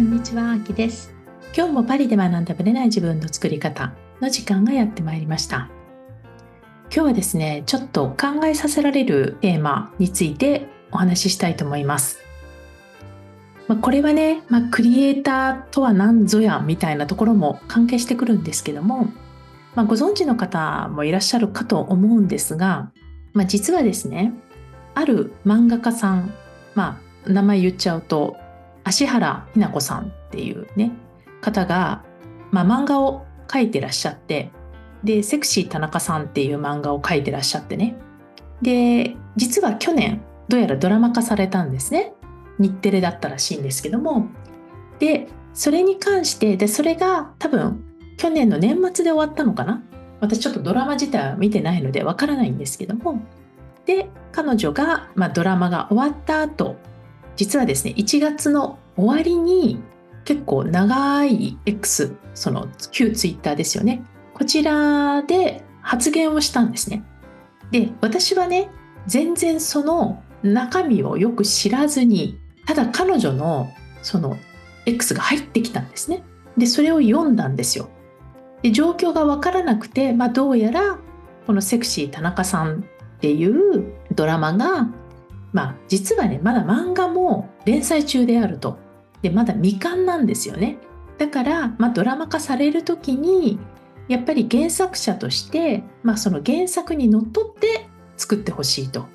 こんにちは、あきです。今日もパリで学んだブレない自分の作り方の時間がやってまいりました。今日はですね、ちょっと考えさせられるテーマについてお話ししたいと思います。まあ、これはね、まあ、クリエイターとは何ぞやみたいなところも関係してくるんですけども、まあ、ご存知の方もいらっしゃるかと思うんですが、まあ、実はですねある漫画家さん、まあ、名前言っちゃうと芦原ひな子さんっていうね方が、まあ、漫画を描いてらっしゃってでセクシー田中さんっていう漫画を描いてらっしゃってね。で実は去年どうやらドラマ化されたんですね。日テレだったらしいんですけども。でそれに関してでそれが多分去年の年末で終わったのかな。私ちょっとドラマ自体は見てないのでわからないんですけども。で彼女が、まあ、ドラマが終わった後実はですね1月の終わりに結構長い X その旧 Twitter ですよね。こちらで発言をしたんですね。で私はね全然その中身をよく知らずにただ彼女のその X が入ってきたんですね。でそれを読んだんですよ。で状況が分からなくて、まあ、どうやらこのセクシー田中さんっていうドラマが、まあ、実はねまだ漫画も連載中であると。でまだ未完なんですよね。だから、まあ、ドラマ化される時にやっぱり原作者として、まあ、その原作にのっとって作ってほしいと。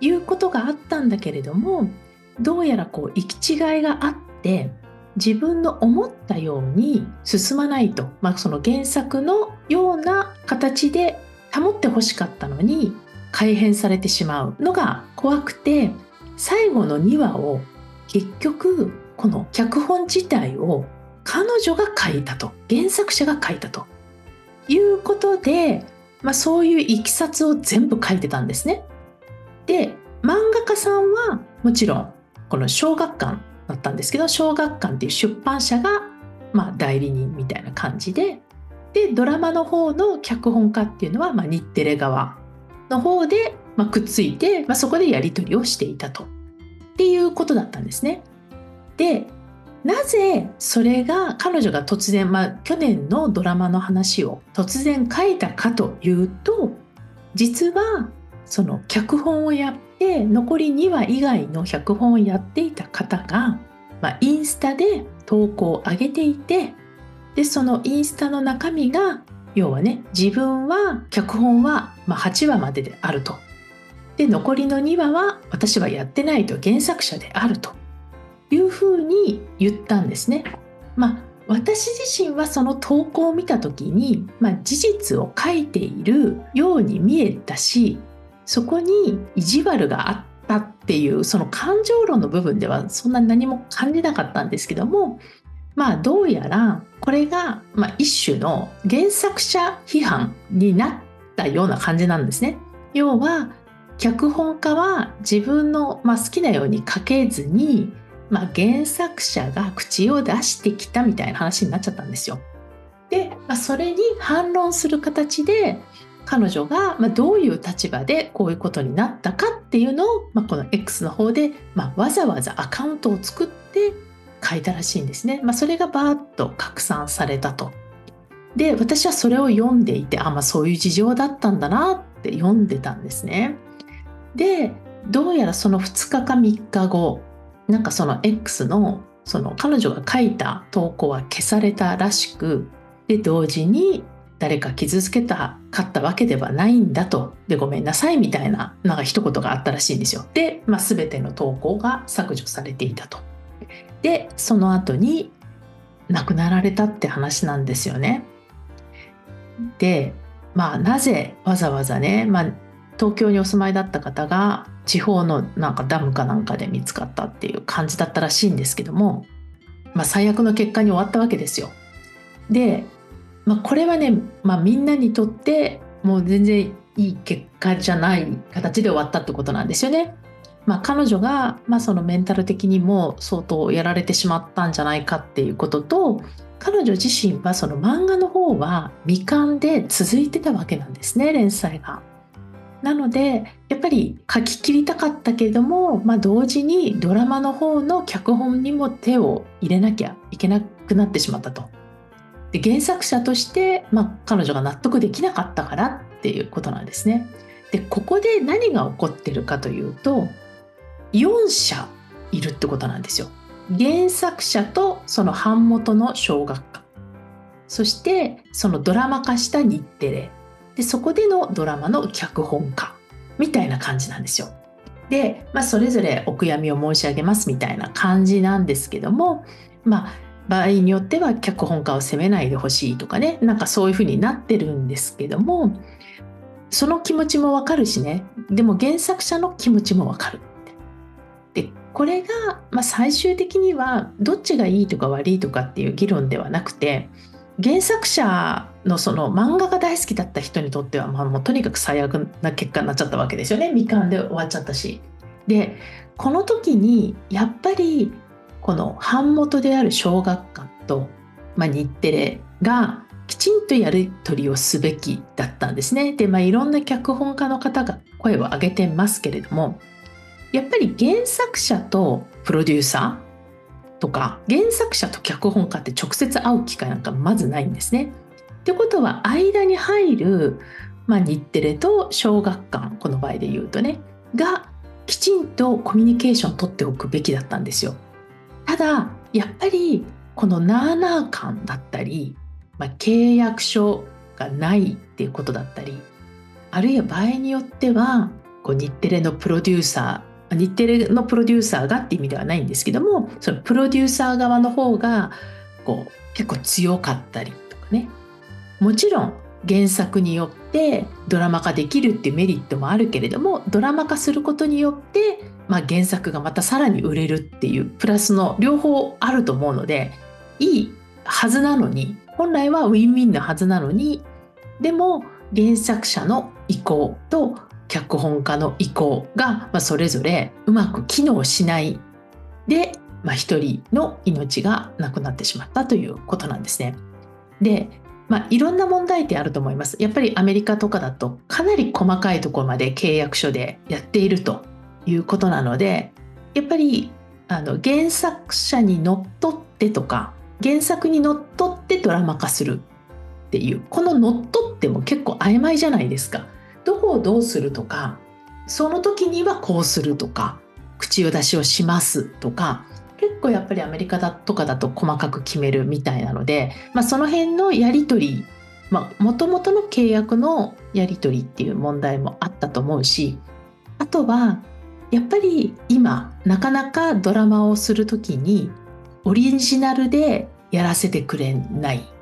いうことがあったんだけれどもどうやらこう行き違いがあって自分の思ったように進まないと、まあ、その原作のような形で保ってほしかったのに改変されてしまうのが怖くて最後の2話を結局この脚本自体を彼女が書いたと原作者が書いたということで、まあ、そういういきさつを全部書いてたんですね。で漫画家さんはもちろんこの小学館だったんですけど小学館っていう出版社が、まあ、代理人みたいな感じででドラマの方の脚本家っていうのは、まあ、日テレ側の方で、まあ、くっついて、まあ、そこでやり取りをしていたとっていうことだったんですね。でなぜそれが彼女が突然、まあ、去年のドラマの話を突然書いたかというと実はその脚本をやって残り2話以外の脚本をやっていた方が、まあ、インスタで投稿を上げていてでそのインスタの中身が要はね自分は脚本はま8話までであるとで残りの2話は私はやってないと原作者であるというふうに言ったんですね。まあ私自身はその投稿を見た時に、まあ、事実を書いているように見えたしそこに意地悪があったっていうその感情論の部分ではそんな何も感じなかったんですけどもまあどうやらこれが、まあ、一種の原作者批判になったような感じなんですね。要は脚本家は自分の、まあ、好きなように書けずに、まあ、原作者が口を出してきたみたいな話になっちゃったんですよ。で、まあ、それに反論する形で彼女がまどういう立場でこういうことになったかっていうのを、まあ、この X の方で、まあ、わざわざアカウントを作って書いたらしいんですね。まあ、それがバーッと拡散されたと。で私はそれを読んでいてあまあそういう事情だったんだなって読んでたんですね。でどうやらその2日か3日後なんかその X のその彼女が書いた投稿は消されたらしくで同時に誰か傷つけたかったわけではないんだとでごめんなさいみたいななんか一言があったらしいんですよで、まあ、全ての投稿が削除されていたとでその後に亡くなられたって話なんですよねでまあなぜわざわざね、まあ、東京にお住まいだった方が地方のなんかダムかなんかで見つかったっていう感じだったらしいんですけども、まあ、最悪の結果に終わったわけですよでまあ、これはね、まあ、みんなにとってもう全然いい結果じゃない形で終わったってことなんですよね。まあ、彼女が、まあ、そのメンタル的にも相当やられてしまったんじゃないかっていうことと彼女自身はその漫画の方は未完で続いてたわけなんですね連載が。なのでやっぱり書き切りたかったけども、まあ、同時にドラマの方の脚本にも手を入れなきゃいけなくなってしまったと。で原作者として、まあ、彼女が納得できなかったからっていうことなんですね。でここで何が起こってるかというと4社いるってことなんですよ。原作者とその版元の小学館そしてそのドラマ化した日テレ。でそこでのドラマの脚本家。みたいな感じなんですよ。で、まあ、それぞれお悔やみを申し上げますみたいな感じなんですけどもまあ場合によっては脚本家を責めないでほしいとかね。なんかそういうふうになってるんですけどもその気持ちもわかるしね。でも原作者の気持ちもわかる。これが、まあ、最終的にはどっちがいいとか悪いとかっていう議論ではなくて原作者のその漫画が大好きだった人にとっては、まあ、もうとにかく最悪な結果になっちゃったわけですよね未完で終わっちゃったし。でこの時にやっぱりこの版元である小学館と、まあ、日テレがきちんとやり取りをすべきだったんですね。で、まあ、いろんな脚本家の方が声を上げてますけれどもやっぱり原作者とプロデューサーとか原作者と脚本家って直接会う機会なんかまずないんですね。ってことは間に入る、まあ、日テレと小学館この場合で言うとねがきちんとコミュニケーションを取っておくべきだったんですよ。ただやっぱりこのナーナー感だったりまあ、契約書がないっていうことだったりあるいは場合によってはこう日テレのプロデューサー日テレのプロデューサーがって意味ではないんですけどもそのプロデューサー側の方がこう結構強かったりとかね。もちろん原作によってドラマ化できるっていうメリットもあるけれどもドラマ化することによって、まあ、原作がまたさらに売れるっていうプラスの両方あると思うのでいいはずなのに本来はウィンウィンなはずなのにでも原作者の意向と脚本家の意向が、まそれぞれうまく機能しないで、まあ、一人の命がなくなってしまったということなんですね。で、まあ、いろんな問題点あると思います。やっぱりアメリカとかだとかなり細かいところまで契約書でやっているということなのでやっぱりあの原作者にのっとってとか原作にのっとってドラマ化するっていうこののっとっても結構曖昧じゃないですか。どこをどうするとかその時にはこうするとか口を出しをしますとか結構やっぱりアメリカだとかだと細かく決めるみたいなので、まあ、その辺のやり取りもともとの契約のやり取りっていう問題もあったと思うしあとはやっぱり今なかなかドラマをする時にオリジナルでやらせてくれない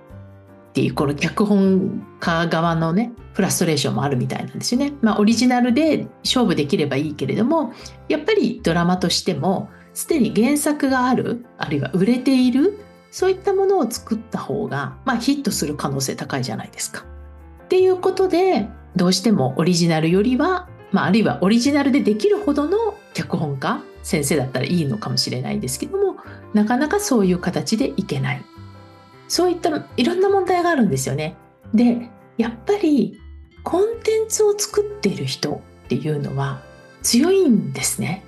っていうこの脚本家側のねフラストレーションもあるみたいなんですよね。まあオリジナルで勝負できればいいけれどもやっぱりドラマとしてもすでに原作があるあるいは売れているそういったものを作った方が、まあ、ヒットする可能性高いじゃないですか。っていうことでどうしてもオリジナルよりは、まあ、あるいはオリジナルでできるほどの脚本家先生だったらいいのかもしれないですけどもなかなかそういう形でいけないそういったいろんな問題があるんですよね。でやっぱりコンテンツを作っている人っていうのは強いんですね。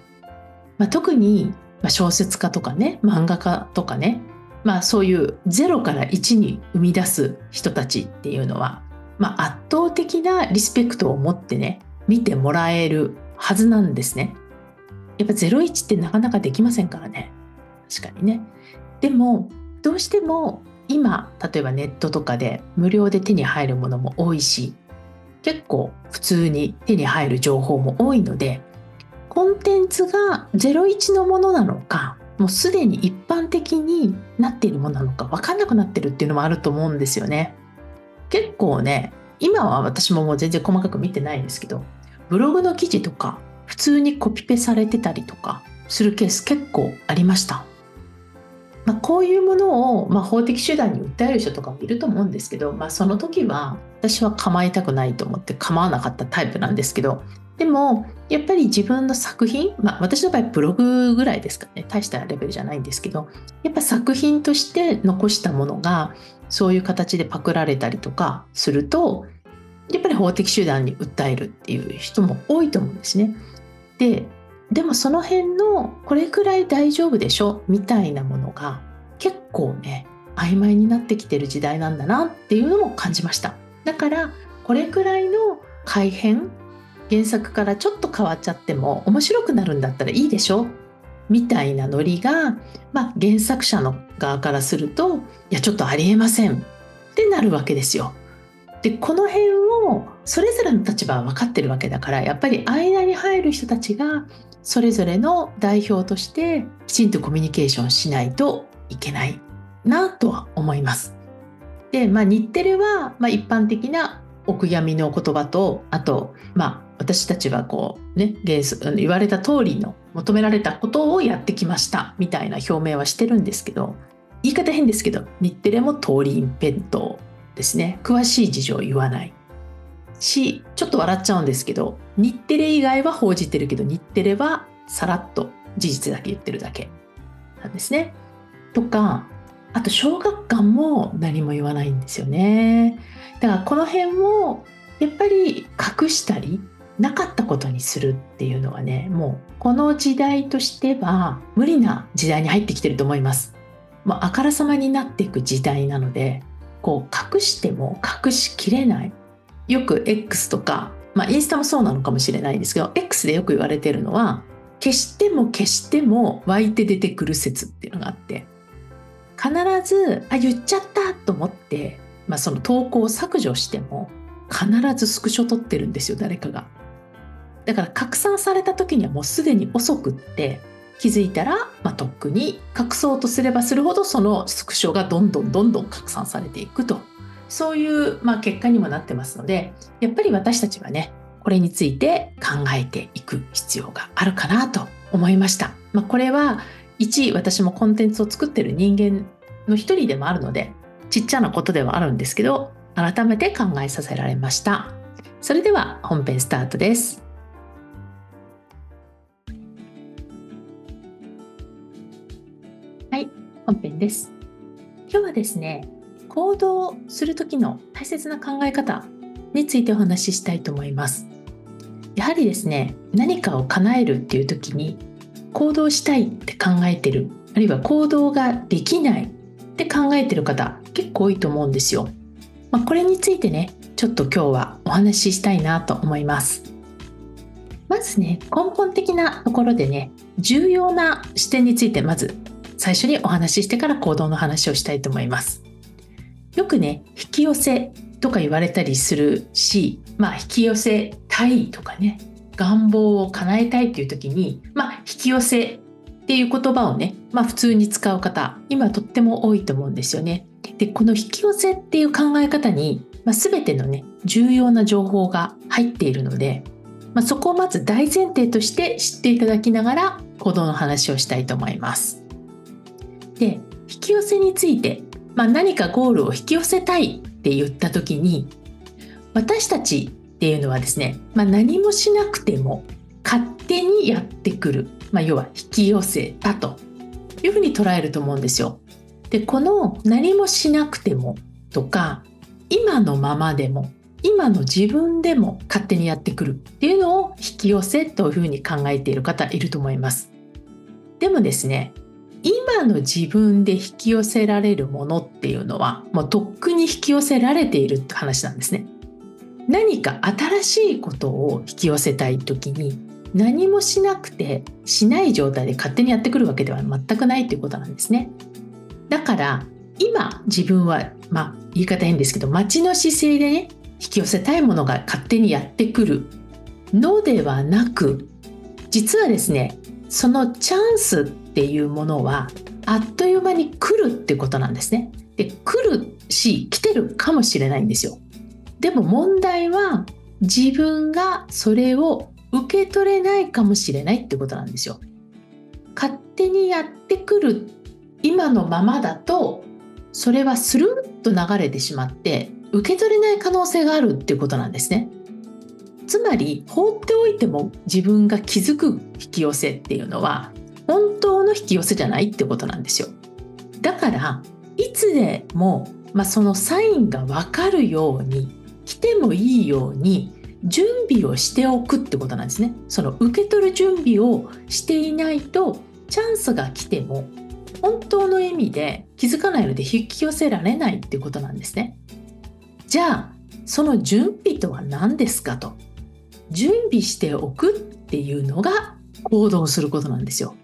まあ、特に小説家とかね漫画家とかね、まあ、そういう0から1に生み出す人たちっていうのは、まあ、圧倒的なリスペクトを持ってね見てもらえるはずなんですね。やっぱ01ってなかなかできませんからね。確かにね。でもどうしても今例えばネットとかで無料で手に入るものも多いし結構普通に手に入る情報も多いのでコンテンツが01のものなのかもうすでに一般的になっているものなのか分かんなくなってるっていうのもあると思うんですよね。結構ね今は私ももう全然細かく見てないんですけどブログの記事とか普通にコピペされてたりとかするケース結構ありました。まあ、こういうものを、ま、法的手段に訴える人とかもいると思うんですけど、まあ、その時は私は構いたくないと思って構わなかったタイプなんですけどでもやっぱり自分の作品、まあ、私の場合ブログぐらいですかね大したレベルじゃないんですけどやっぱ作品として残したものがそういう形でパクられたりとかするとやっぱり法的手段に訴えるっていう人も多いと思うんですね。ででもその辺のこれくらい大丈夫でしょみたいなものが結構ね曖昧になってきてる時代なんだなっていうのも感じましただからこれくらいの改変原作からちょっと変わっちゃっても面白くなるんだったらいいでしょみたいなノリが、まあ、原作者の側からするといやちょっとありえませんってなるわけですよ。でこの辺をそれぞれの立場は分かってるわけだからやっぱり間に入る人たちがそれぞれの代表としてきちんとコミュニケーションしないといけないなとは思います。で、まあ、日テレは、まあ、一般的なお悔やみの言葉とあと、まあ、私たちはこうね言われた通りの求められたことをやってきましたみたいな表明はしてるんですけど言い方変ですけど日テレも通り一辺倒ですね詳しい事情を言わないしちょっと笑っちゃうんですけど日テレ以外は報じてるけど日テレはさらっと事実だけ言ってるだけなんですね。とかあと小学館も何も言わないんですよね。だからこの辺もやっぱり隠したりなかったことにするっていうのはねもうこの時代としては無理な時代に入ってきてると思います。もうあからさまになっていく時代なのでこう隠しても隠しきれないよく X とか、まあ、インスタもそうなのかもしれないんですけど X でよく言われてるのは消しても消しても湧いて出てくる説っていうのがあって必ずあ言っちゃったと思って、まあ、その投稿を削除しても必ずスクショ撮ってるんですよ誰かが。だから拡散された時にはもうすでに遅くって気づいたら、まあ、とっくに隠そうとすればするほどそのスクショがどんどんどんどん拡散されていくとそういう、まあ、結果にもなってますのでやっぱり私たちはねこれについて考えていく必要があるかなと思いました。まあ、これは一私もコンテンツを作ってる人間の一人でもあるのでちっちゃなことではあるんですけど改めて考えさせられました。それでは本編スタートです。本編です。今日はですね、行動する時の大切な考え方についてお話ししたいと思います。やはりですね何かを叶えるっていう時に行動したいって考えてるあるいは行動ができないって考えてる方結構多いと思うんですよ、まあ、これについてねちょっと今日はお話ししたいなと思います。まずね根本的なところでね重要な視点についてまず最初にお話ししてから行動の話をしたいと思いますよくね引き寄せとか言われたりするし、まあ、引き寄せたいとかね願望を叶えたいっていう時に、まあ、引き寄せっていう言葉をね、まあ、普通に使う方今とっても多いと思うんですよね。でこの引き寄せっていう考え方に、まあ、全てのね重要な情報が入っているので、まあ、そこをまず大前提として知っていただきながら行動の話をしたいと思います。で引き寄せについてまあ、何かゴールを引き寄せたいって言った時に私たちっていうのはですね、まあ、何もしなくても勝手にやってくる、まあ、要は引き寄せたというふうに捉えると思うんですよ。でこの何もしなくてもとか今のままでも今の自分でも勝手にやってくるっていうのを引き寄せというふうに考えている方いると思います。でもですね今の自分で引き寄せられるものっていうのはもうとっくに引き寄せられているって話なんですね。何か新しいことを引き寄せたい時に何もしなくてしない状態で勝手にやってくるわけでは全くないということなんですね。だから今自分はまあ言い方変ですけど待の姿勢でね引き寄せたいものが勝手にやってくるのではなく実はですねそのチャンスっていうものはあっという間に来るってことなんですね。で来るし来てるかもしれないんですよ。でも問題は自分がそれを受け取れないかもしれないってことなんですよ。勝手にやってくる今のままだとそれはスルッと流れてしまって受け取れない可能性があるっていうことなんですね。つまり放っておいても自分が気づく引き寄せっていうのは本当の引き寄せじゃないってことなんですよ。だからいつでも、まあ、そのサインが分かるように来てもいいように準備をしておくってことなんですね。その受け取る準備をしていないとチャンスが来ても本当の意味で気づかないので引き寄せられないってことなんですね。じゃあその準備とは何ですかと準備しておくっていうのが行動することなんですよ。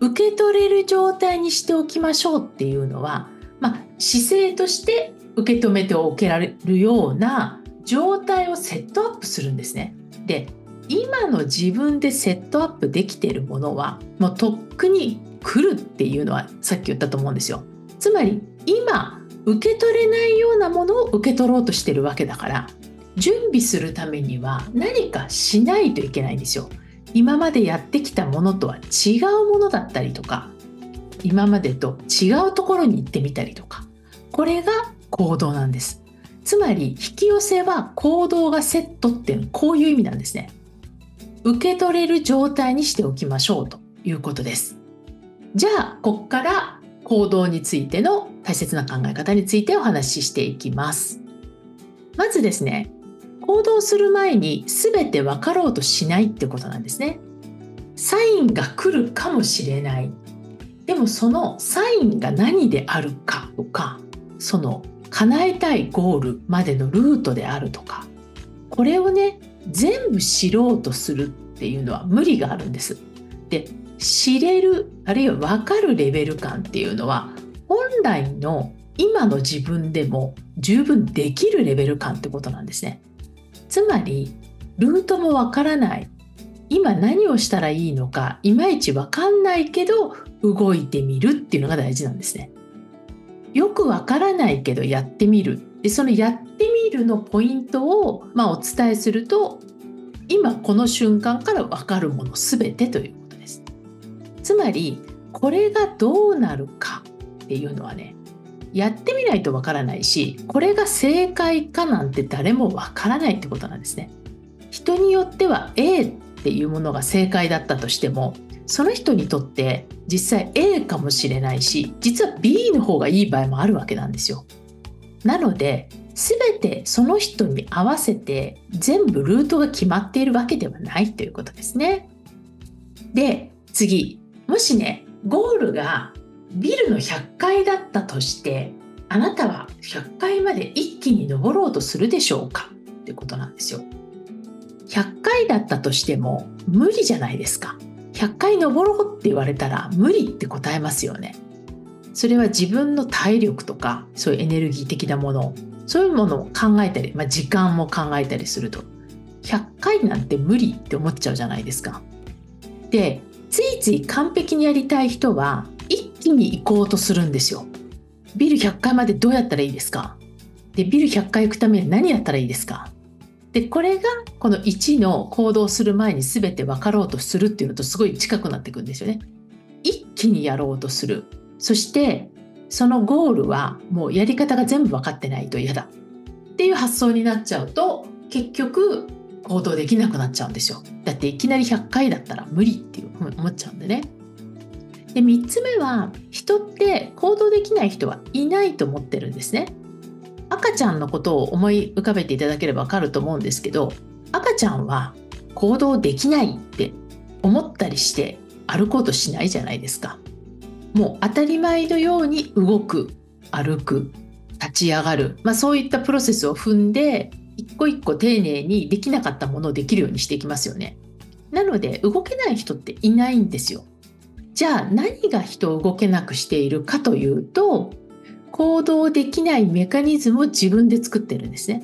受け取れる状態にしておきましょうっていうのは、まあ、姿勢として受け止めておけられるような状態をセットアップするんですね。で今の自分でセットアップできているものはもうとっくに来るっていうのはさっき言ったと思うんですよ。つまり今受け取れないようなものを受け取ろうとしてるわけだから準備するためには何かしないといけないんですよ。今までやってきたものとは違うものだったりとか今までと違うところに行ってみたりとかこれが行動なんです。つまり引き寄せは行動がセットっていうこういう意味なんですね。受け取れる状態にしておきましょうということです。じゃあここから行動についての大切な考え方についてお話ししていきます。まずですね行動する前に全て分かろうとしないってことなんですね。サインが来るかもしれない。でもそのサインが何であるかとか、その叶えたいゴールまでのルートであるとか、これをね、全部知ろうとするっていうのは無理があるんです。で、知れる、あるいは分かるレベル感っていうのは、本来の今の自分でも十分できるレベル感ってことなんですね。つまりルートもわからない今何をしたらいいのかいまいちわかんないけど動いてみるっていうのが大事なんですね。よくわからないけどやってみるでそのやってみるのポイントを、まあ、お伝えすると今この瞬間からわかるもの全てということです。つまりこれがどうなるかっていうのはねやってみないとわからないしこれが正解かなんて誰もわからないってことなんですね。人によっては A っていうものが正解だったとしてもその人にとって実際 A かもしれないし実は B の方がいい場合もあるわけなんですよ。なので全てその人に合わせて全部ルートが決まっているわけではないということですね。で次もしねゴールがビルの100階だったとしてあなたは100階まで一気に登ろうとするでしょうか？ってことなんですよ。100回だったとしても無理じゃないですか。100回登ろうって言われたら無理って答えますよね。それは自分の体力とかそういうエネルギー的なものそういうものを考えたり、まあ、時間も考えたりすると100回なんて無理って思っちゃうじゃないですか。でついつい完璧にやりたい人は気に行こうとするんですよ。ビル100階までどうやったらいいですか？で、ビル100階行くために何やったらいいですか？で、これがこの1の行動する前に全て分かろうとするっていうのとすごい近くなっていくんですよね。一気にやろうとする。そして、そのゴールはもうやり方が全部分かってないと嫌だっていう発想になっちゃうと結局行動できなくなっちゃうんですよ。だっていきなり100回だったら無理っていう思っちゃうんでね。で3つ目は人って行動できない人はいないと思ってるんですね。赤ちゃんのことを思い浮かべていただければわかると思うんですけど赤ちゃんは行動できないって思ったりして歩こうとしないじゃないですか。もう当たり前のように動く歩く立ち上がる、まあ、そういったプロセスを踏んで一個一個丁寧にできなかったものをできるようにしていきますよね。なので動けない人っていないんですよ。じゃあ何が人を動けなくしているかというと行動できないメカニズムを自分で作ってるんですね。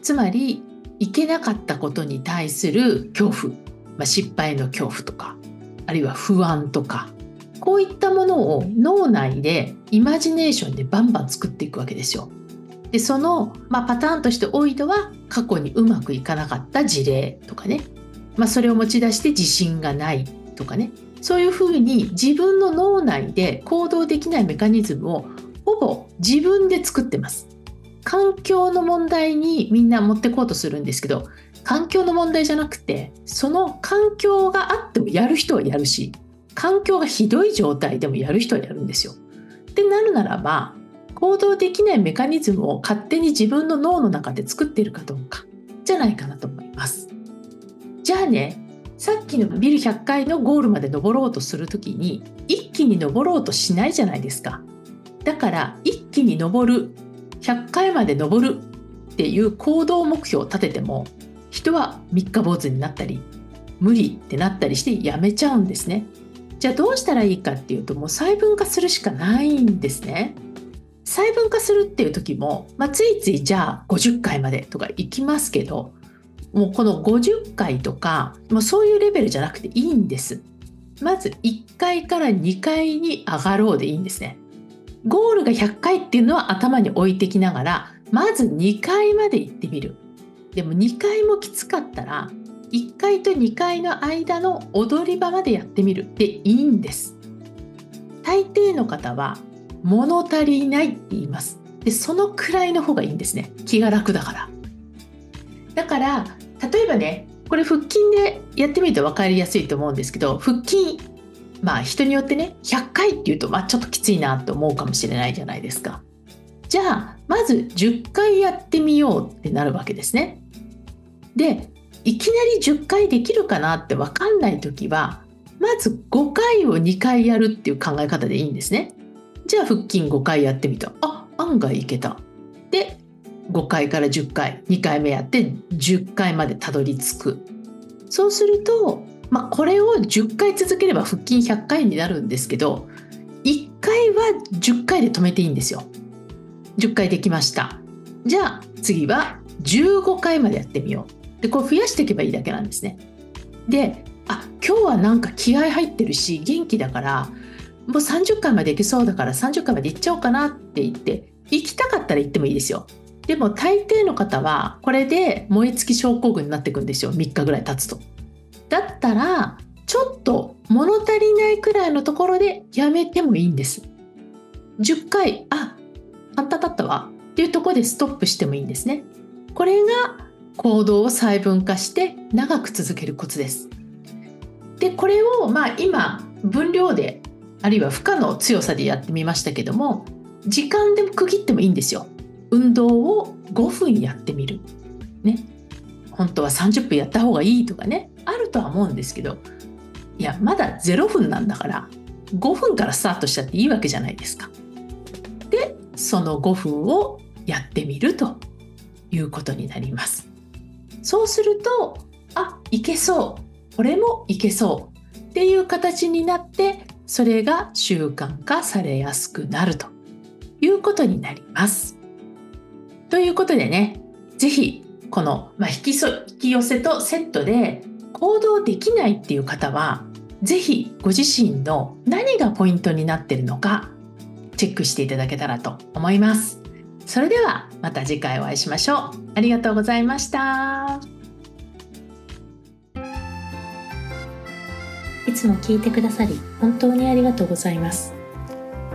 つまりいけなかったことに対する恐怖、まあ、失敗の恐怖とかあるいは不安とかこういったものを脳内でイマジネーションでバンバン作っていくわけですよ。でその、まあ、パターンとして多いのは過去にうまくいかなかった事例とかね、まあ、それを持ち出して自信がないとかねそういうふうに自分の脳内で行動できないメカニズムをほぼ自分で作ってます。環境の問題にみんな持ってこうとするんですけど環境の問題じゃなくてその環境があってもやる人はやるし環境がひどい状態でもやる人はやるんですよ。ってなるならば行動できないメカニズムを勝手に自分の脳の中で作っているかどうかじゃないかなと思いますじゃあねさっきのビル100階のゴールまで登ろうとする時に一気に登ろうとしないじゃないですか。だから一気に登る100回まで登るっていう行動目標を立てても人は三日坊主になったり無理ってなったりしてやめちゃうんですね。じゃあどうしたらいいかっていうともう細分化するしかないんですね。細分化するっていう時も、まあ、ついついじゃあ50回までとか行きますけどもうこの50回とかもうそういうレベルじゃなくていいんです。まず1回から2回に上がろうでいいんですね。ゴールが100回っていうのは頭に置いてきながらまず2回まで行ってみる。でも2回もきつかったら1階と2階の間の踊り場までやってみる。でいいんです。大抵の方は物足りないって言います。でそのくらいの方がいいんですね。気が楽だから。だから例えばねこれ腹筋でやってみると分かりやすいと思うんですけど腹筋まあ人によってね100回っていうと、まあ、ちょっときついなと思うかもしれないじゃないですか。じゃあまず10回やってみようってなるわけですね。でいきなり10回できるかなって分かんない時はまず5回を2回やるっていう考え方でいいんですね。じゃあ腹筋5回やってみた。あ案外いけた。で5回から10回2回目やって10回までたどり着く。そうすると、まあ、これを10回続ければ腹筋100回になるんですけど1回は10回で止めていいんですよ。10回できました。じゃあ次は15回までやってみよう。でこれ増やしていけばいいだけなんですね。であ今日はなんか気合入ってるし元気だからもう30回まで行けそうだから30回まで行っちゃおうかなって言って行きたかったら行ってもいいですよ。でも大抵の方はこれで燃え尽き症候群になっていくんですよ。3日ぐらい経つと。だったらちょっと物足りないくらいのところでやめてもいいんです。10回ああんただったわ。っていうところでストップしてもいいんですね。これが行動を細分化して長く続けるコツです。でこれをまあ今分量であるいは負荷の強さでやってみましたけども時間で区切ってもいいんですよ。運動を5分やってみるね本当は30分やった方がいいとかねあるとは思うんですけどいやまだ0分なんだから5分からスタートしちゃっていいわけじゃないですか。でその5分をやってみるということになります。そうするとあいけそうこれもいけそうっていう形になってそれが習慣化されやすくなるということになります。ということでね、ぜひこの、まあ、引きそ引き寄せとセットで行動できないっていう方は、ぜひご自身の何がポイントになってるのかチェックしていただけたらと思います。それではまた次回お会いしましょう。ありがとうございました。いつも聞いてくださり本当にありがとうございます。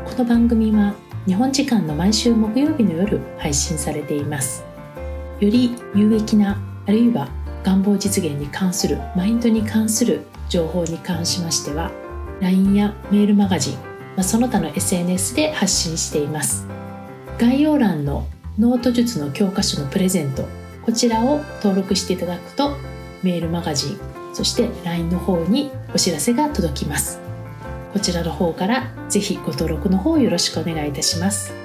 この番組は日本時間の毎週木曜日の夜配信されています。より有益なあるいは願望実現に関するマインドに関する情報に関しましては LINE やメールマガジン、まあ、その他の SNS で発信しています概要欄のノート術の教科書のプレゼントこちらを登録していただくとメールマガジンそして LINE の方にお知らせが届きますこちらの方からぜひご登録の方よろしくお願いいたします。